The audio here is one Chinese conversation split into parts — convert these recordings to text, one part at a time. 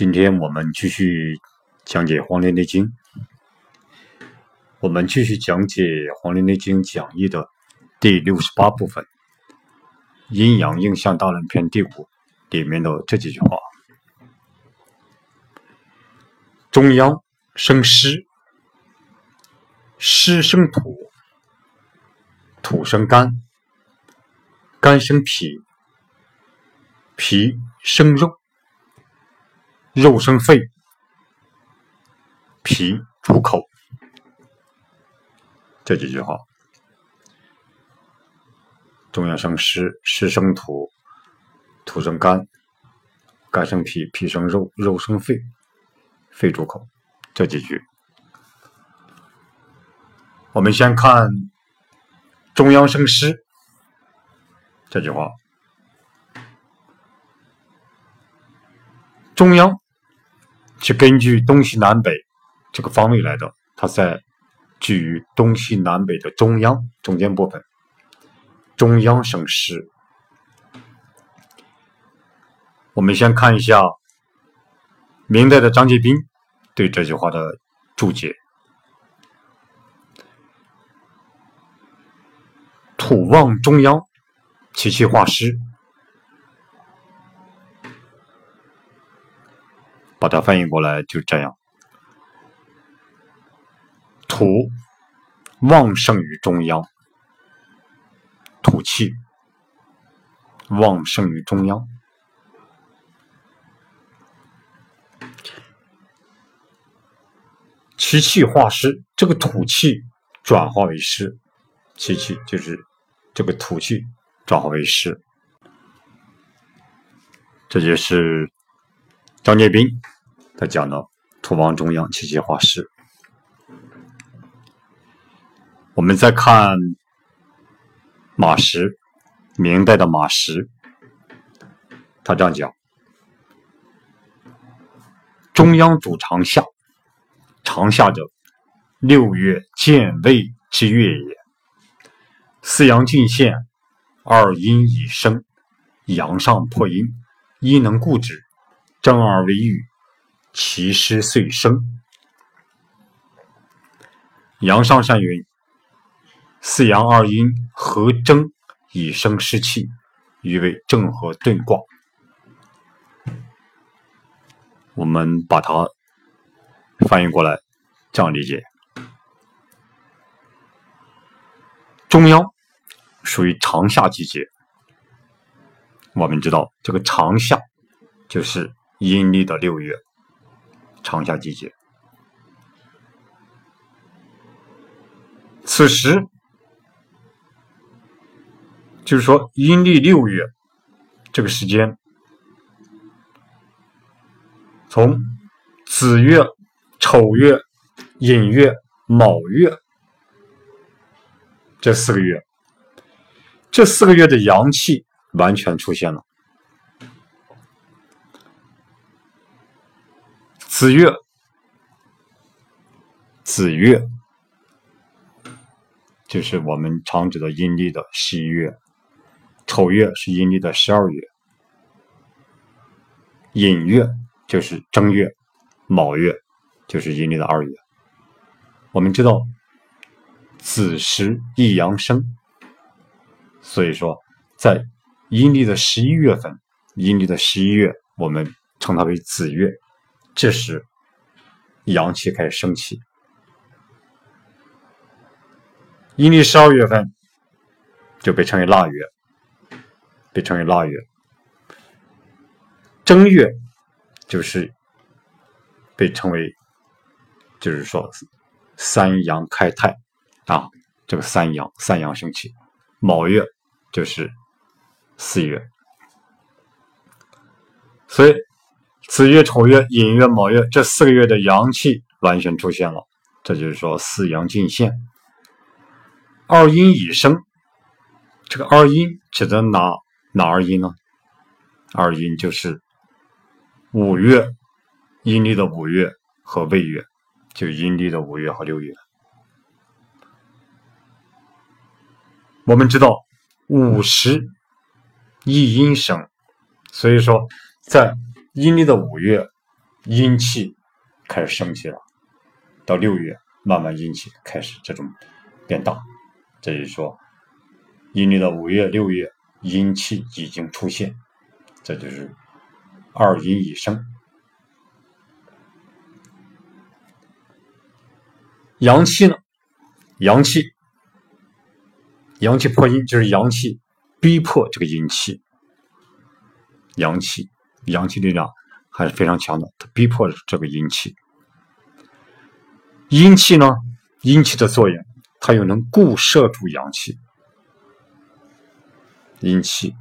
今天我们继续讲解《黄帝内经》，我们继续讲解《黄帝内经讲义的第六十八部分“阴阳应象大论篇”第五里面的这几句话：“中央生湿，湿生土，土生肝，肝生脾，脾生肉。”肉生肺，脾主口。这几句话：中央生湿，湿生土，土生肝，肝生脾，脾生肉，肉生肺，肺主口。这几句，我们先看中央生湿这句话。中央是根据东西南北这个方位来的，它在居于东西南北的中央中间部分。中央生湿，我们先看一下明代的张继宾对这句话的注解：土旺中央，其气化湿。把它翻译过来就这样：土旺盛于中央，土气旺盛于中央，其气化湿。这个土气转化为湿，其气就是这个土气转化为湿，这就是。张建斌他讲的“土旺中央，气气化师”。我们再看马识，明代的马识，他这样讲：“中央主长夏，长夏者，六月建位之月也。四阳尽现，二阴已生，阳上破阴，阴能固之。”正而为雨，其湿遂生。阳上善云：四阳二阴合征，以生湿气，欲为正和遁卦。我们把它翻译过来，这样理解：中央属于长夏季节。我们知道，这个长夏就是。阴历的六月，长夏季节。此时，就是说阴历六月这个时间，从子月、丑月、寅月、卯月这四个月，这四个月的阳气完全出现了。子月，子月就是我们常指的阴历的十一月，丑月是阴历的十二月，寅月就是正月，卯月就是阴历的二月。我们知道子时一阳生，所以说在阴历的十一月份，阴历的十一月，我们称它为子月。这时，阳气开始升起。阴历十二月份就被称为腊月，被称为腊月。正月就是被称为，就是说三阳开泰啊，这个三阳三阳升起。卯月就是四月，所以。子月、丑月、寅月、卯月这四个月的阳气完全出现了，这就是说四阳尽现，二阴已生。这个二阴指的哪哪二阴呢？二阴就是五月，阴历的五月和未月，就阴历的五月和六月。我们知道午时一阴生，所以说在。阴历的五月阴气开始升起了，到六月慢慢阴气开始这种变大，这就是说，阴历的五月、六月阴气已经出现，这就是二阴已生。阳气呢？阳气，阳气破阴，就是阳气逼迫这个阴气。阳气，阳气力量还是非常强的，它逼迫着这个阴气。阴气呢？阴气的作用，它又能固摄住阳气。阴气，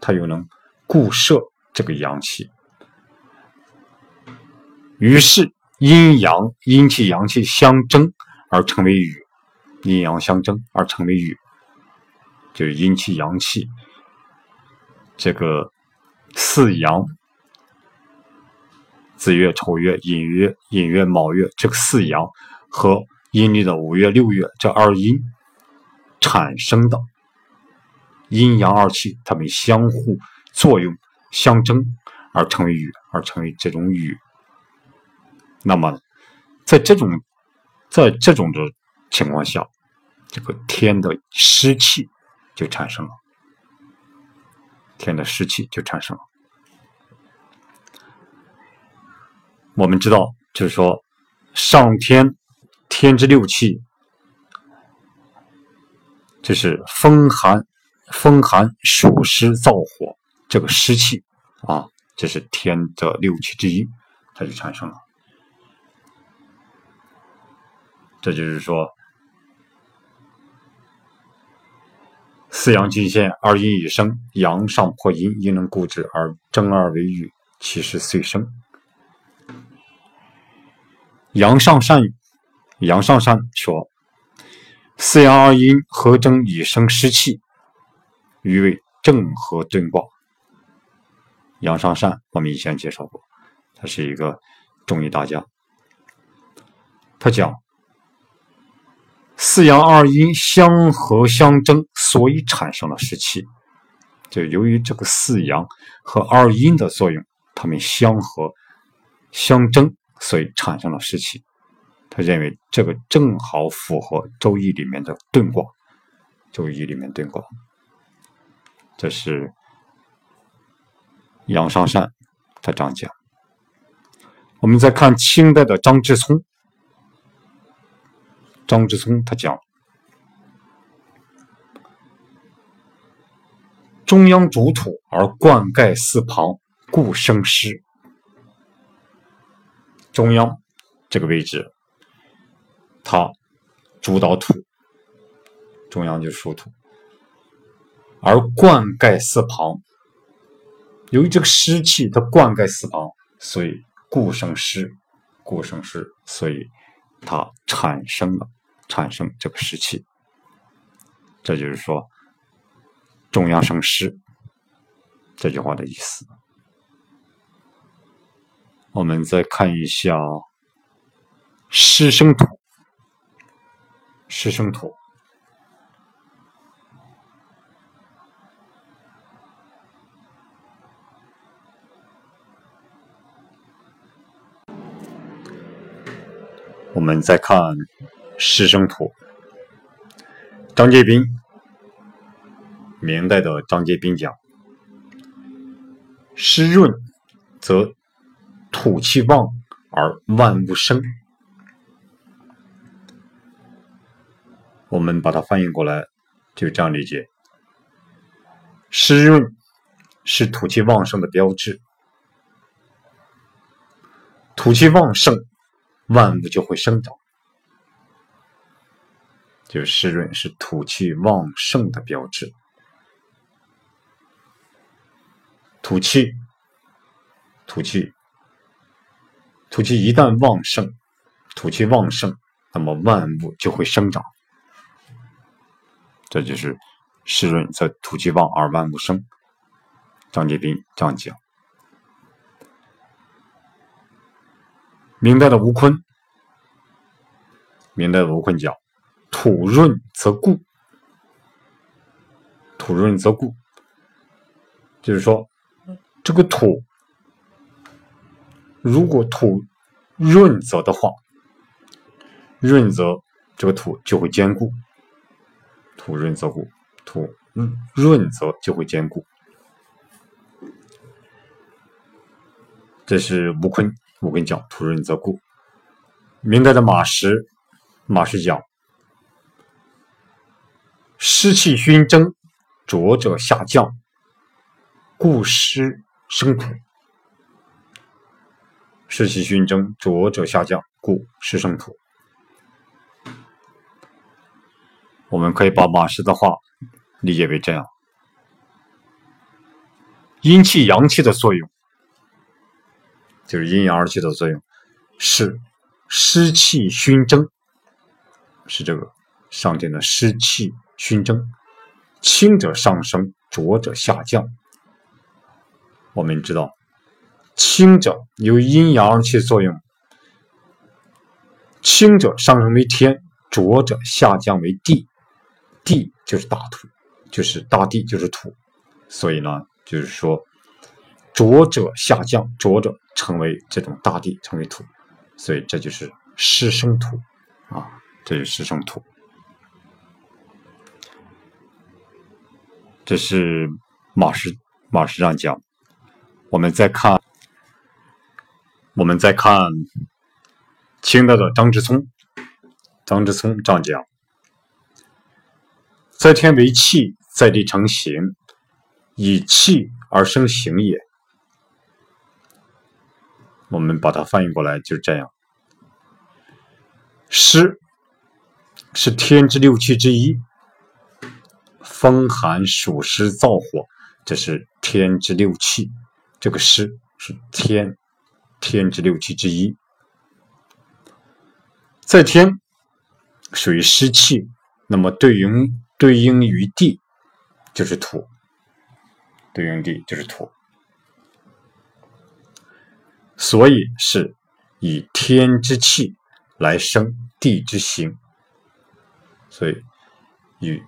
它又能固摄这个阳气。于是。阴阳阴气阳气相争而成为雨，阴阳相争而成为雨，就是阴气阳气这个四阳子月丑月寅月寅月卯月这个四阳和阴历的五月六月这二阴产生的阴阳二气，它们相互作用相争而成为雨，而成为这种雨。那么，在这种在这种的情况下，这个天的湿气就产生了，天的湿气就产生了。我们知道，就是说，上天天之六气，就是风寒、风寒、暑湿、燥火，这个湿气啊，这是天的六气之一，它就产生了。这就是说，四阳尽现，二阴已生，阳上破阴，阴能固之而争二为雨，其实遂生。阳上善，阳上善说，四阳二阴合争以生湿气，余为正和遁卦。阳上善我们以前介绍过，他是一个中医大家，他讲。四阳二阴相合相争，所以产生了湿气。就由于这个四阳和二阴的作用，它们相合相争，所以产生了湿气。他认为这个正好符合《周易》里面的遁卦，《周易》里面遁卦。这是杨尚善他这样讲。我们再看清代的张之聪。张之聪他讲：“中央主土而灌溉四旁，故生湿。中央这个位置，它主导土，中央就是属土，而灌溉四旁，由于这个湿气它灌溉四旁，所以故生湿，故生湿，所以它产生了。”产生这个湿气，这就是说中央生湿这句话的意思。我们再看一下湿生土，湿生土，我们再看。湿生土，张介宾，明代的张介宾讲：湿润则土气旺而万物生。我们把它翻译过来，就这样理解：湿润是土气旺盛的标志，土气旺盛，万物就会生长。就是湿润是土气旺盛的标志，土气，土气，土气一旦旺盛，土气旺盛，那么万物就会生长。这就是湿润则土气旺而万物生。张杰斌这样讲。明代的吴坤，明代的吴坤讲。土润则固，土润则固，就是说，这个土如果土润泽的话，润泽这个土就会坚固。土润则固，土润泽就会坚固。这是吴坤，吴坤讲土润则固。明代的马识，马识讲湿气熏蒸，浊者下降，故湿生土。湿气熏蒸，浊者下降，故湿生土。我们可以把马氏的话理解为这样：阴气、阳气的作用，就是阴阳二气的作用，是湿气熏蒸，是这个上天的湿气熏蒸，清者上升，浊者下降。我们知道。清者由阴阳气作用，清者上升为天，浊者下降为地，地就是大土，就是大地，就是土。所以呢，就是说，浊者下降，浊者成为这种大地，成为土，所以这就是湿生土啊，这就是湿生土。这是马师马师长讲，我们再看。我们再看清代的张之聪，张之聪这样讲：“在天为气，在地成形，以气而生形也。”我们把它翻译过来就是这样：湿是天之六气之一，风寒暑湿燥火，这是天之六气。这个湿是天。天之六气之一，在天属于湿气，那么对应对应于地就是土，对应地就是土，所以是以天之气来生地之形，所以与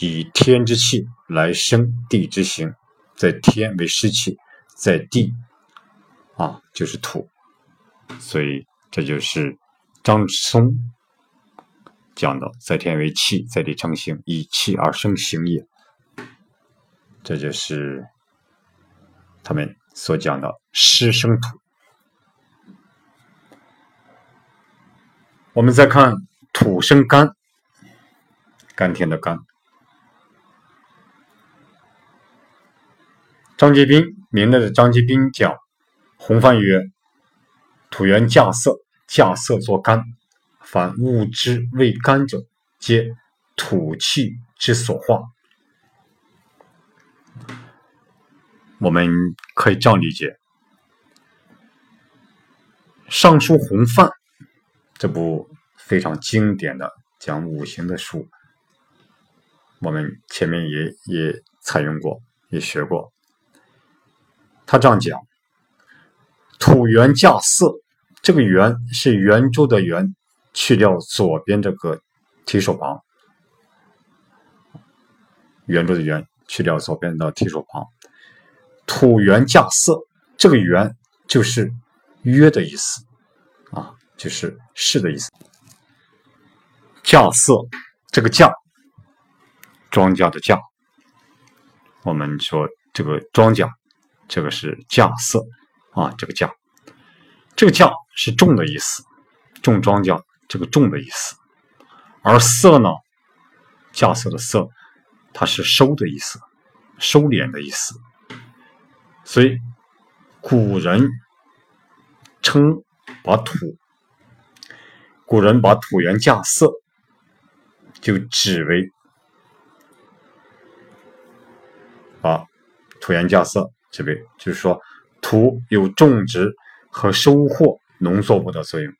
以天之气来生地之形，在天为湿气，在地。啊，就是土，所以这就是张松讲的“在天为气，在地成形，以气而生形也”。这就是他们所讲的“湿生土”。我们再看“土生甘”，甘甜的甘。张杰斌，明代的张杰斌讲。洪范曰：“土元稼色，稼色作干。凡物之未干者，皆土气之所化。”我们可以这样理解：《尚书洪范》这部非常经典的讲五行的书，我们前面也也采用过，也学过。他这样讲。土元稼色，这个元是圆周的圆，去掉左边这个提手旁。圆周的圆去掉左边的提手旁。土元稼色，这个元就是约的意思啊，就是是的意思。稼色，这个稼，庄稼的稼，我们说这个庄稼，这个是稼色。啊，这个稼，这个稼是种的意思，种庄稼这个种的意思，而色呢，稼色的色，它是收的意思，收敛的意思，所以古人称把土，古人把土元稼色，就指为把土元稼色这为，就是说。土有种植和收获农作物的作用，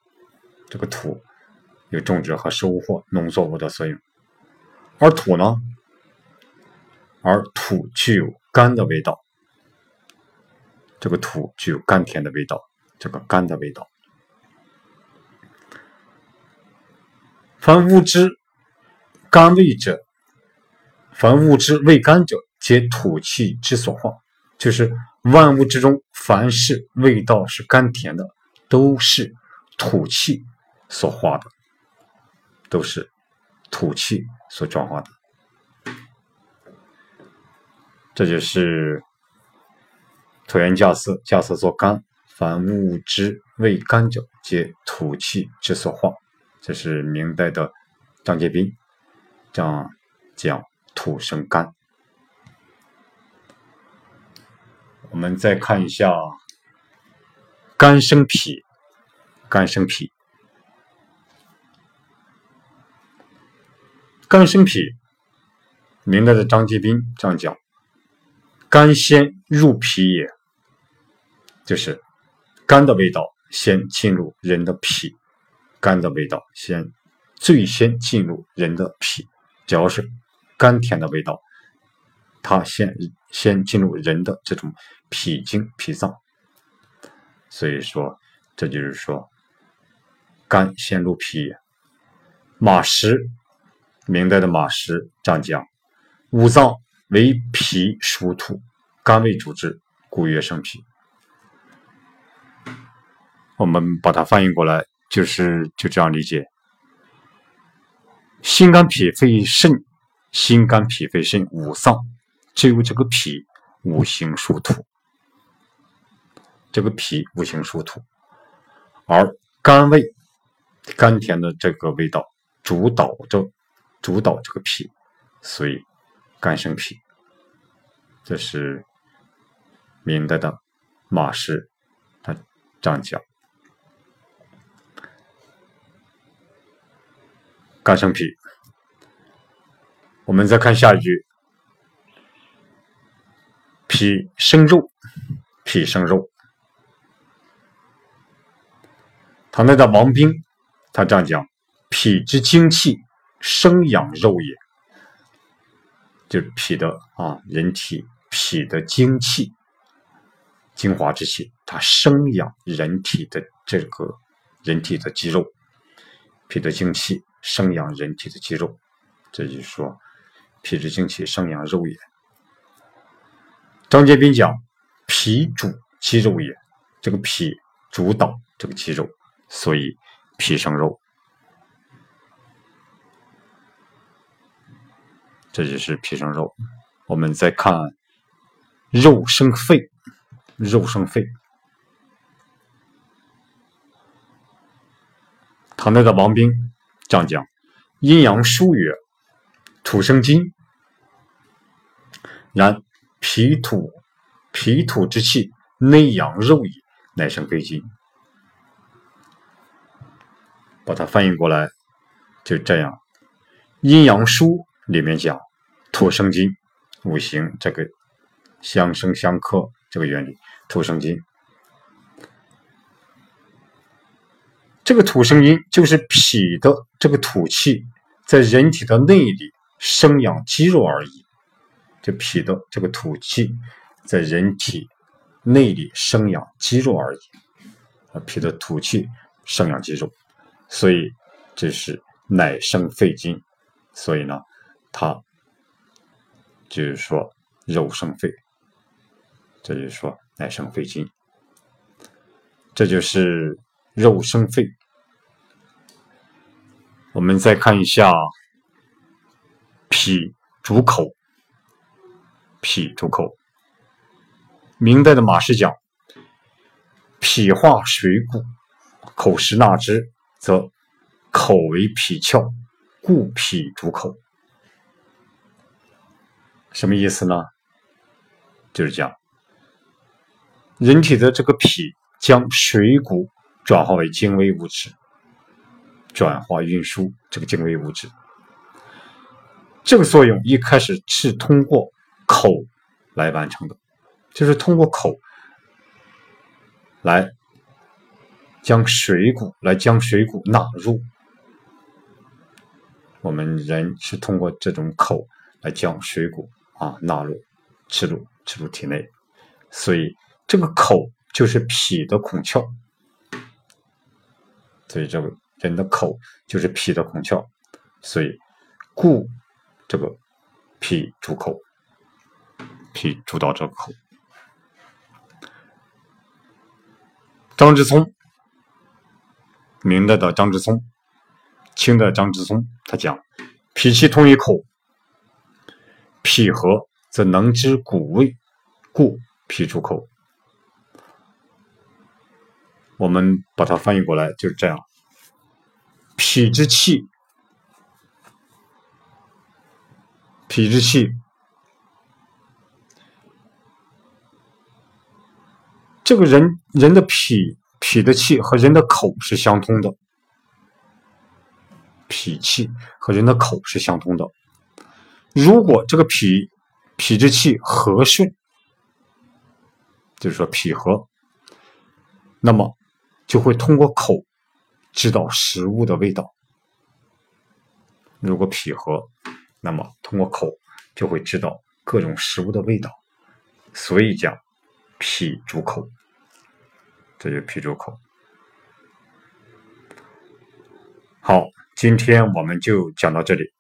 这个土有种植和收获农作物的作用，而土呢，而土具有甘的味道，这个土具有甘甜的味道，这个甘的味道。凡物之甘味者，凡物之味甘者，皆土气之所化，就是。万物之中，凡是味道是甘甜的，都是土气所化的，都是土气所转化的。这就是土元稼色，稼色作甘，凡物之味甘者，皆土气之所化。这是明代的张介宾这样讲土生甘。我们再看一下肝生脾，肝生脾，肝生脾。明代的张介宾这样讲：肝先入脾也，就是肝的味道先进入人的脾。肝的味道先最先进入人的脾，只要是甘甜的味道，它先先进入人的这种脾经脾脏。所以说，这就是说，肝先入脾。马识，明代的马识这样讲：五脏为脾属土，肝为主之，故曰生脾。我们把它翻译过来。就是就这样理解，心肝脾肺肾，心肝脾肺肾五脏，只有这个脾五行属土，这个脾五行属土，而甘味甘甜的这个味道主导着主导这个脾，所以肝生脾。这是明代的马氏他这样讲。肝生脾，我们再看下一句：脾生肉，脾生肉。唐代的王冰，他这样讲：脾之精气，生养肉也。就是脾的啊，人体脾的精气、精华之气，它生养人体的这个人体的肌肉，脾的精气。生养人体的肌肉，这就是说，脾之精气生养肉也。张杰斌讲，脾主肌肉也，这个脾主导这个肌肉，所以脾生肉。这就是脾生肉。我们再看，肉生肺，肉生肺。唐代的王冰。这样讲，阴阳疏曰：“土生金。”然脾土，脾土之气，内养肉也，乃生肺金。把它翻译过来，就这样。阴阳书里面讲，土生金，五行这个相生相克这个原理，土生金。这个土生金，就是脾的这个土气在人体的内里生养肌肉而已。就脾的这个土气在人体内里生养肌肉而已。啊，脾的土气生养肌肉，所以这是乃生肺经。所以呢，它就是说肉生肺，这就是说乃生肺经。这就是。肉生肺，我们再看一下脾主口，脾主口。明代的马氏讲，脾化水谷，口实纳之，则口为脾窍，故脾主口。什么意思呢？就是讲人体的这个脾将水谷。转化为精微物质，转化运输这个精微物质，这个作用一开始是通过口来完成的，就是通过口来将水谷来将水谷纳入。我们人是通过这种口来将水谷啊纳入吃入吃入体内，所以这个口就是脾的孔窍。所以这个人的口就是脾的孔窍，所以故这个脾主口，脾主导这个口。张之聪，明代的张之聪，清的张之聪，他讲脾气通于口，脾和则能知谷味，故脾出口。我们把它翻译过来就是这样：脾之气，脾之气。这个人人的脾脾的气和人的口是相通的，脾气和人的口是相通的。如果这个脾脾之气和顺，就是说脾和，那么就会通过口知道食物的味道。如果脾和，那么通过口就会知道各种食物的味道。所以讲。脾主口，这就脾主口。好，今天我们就讲到这里。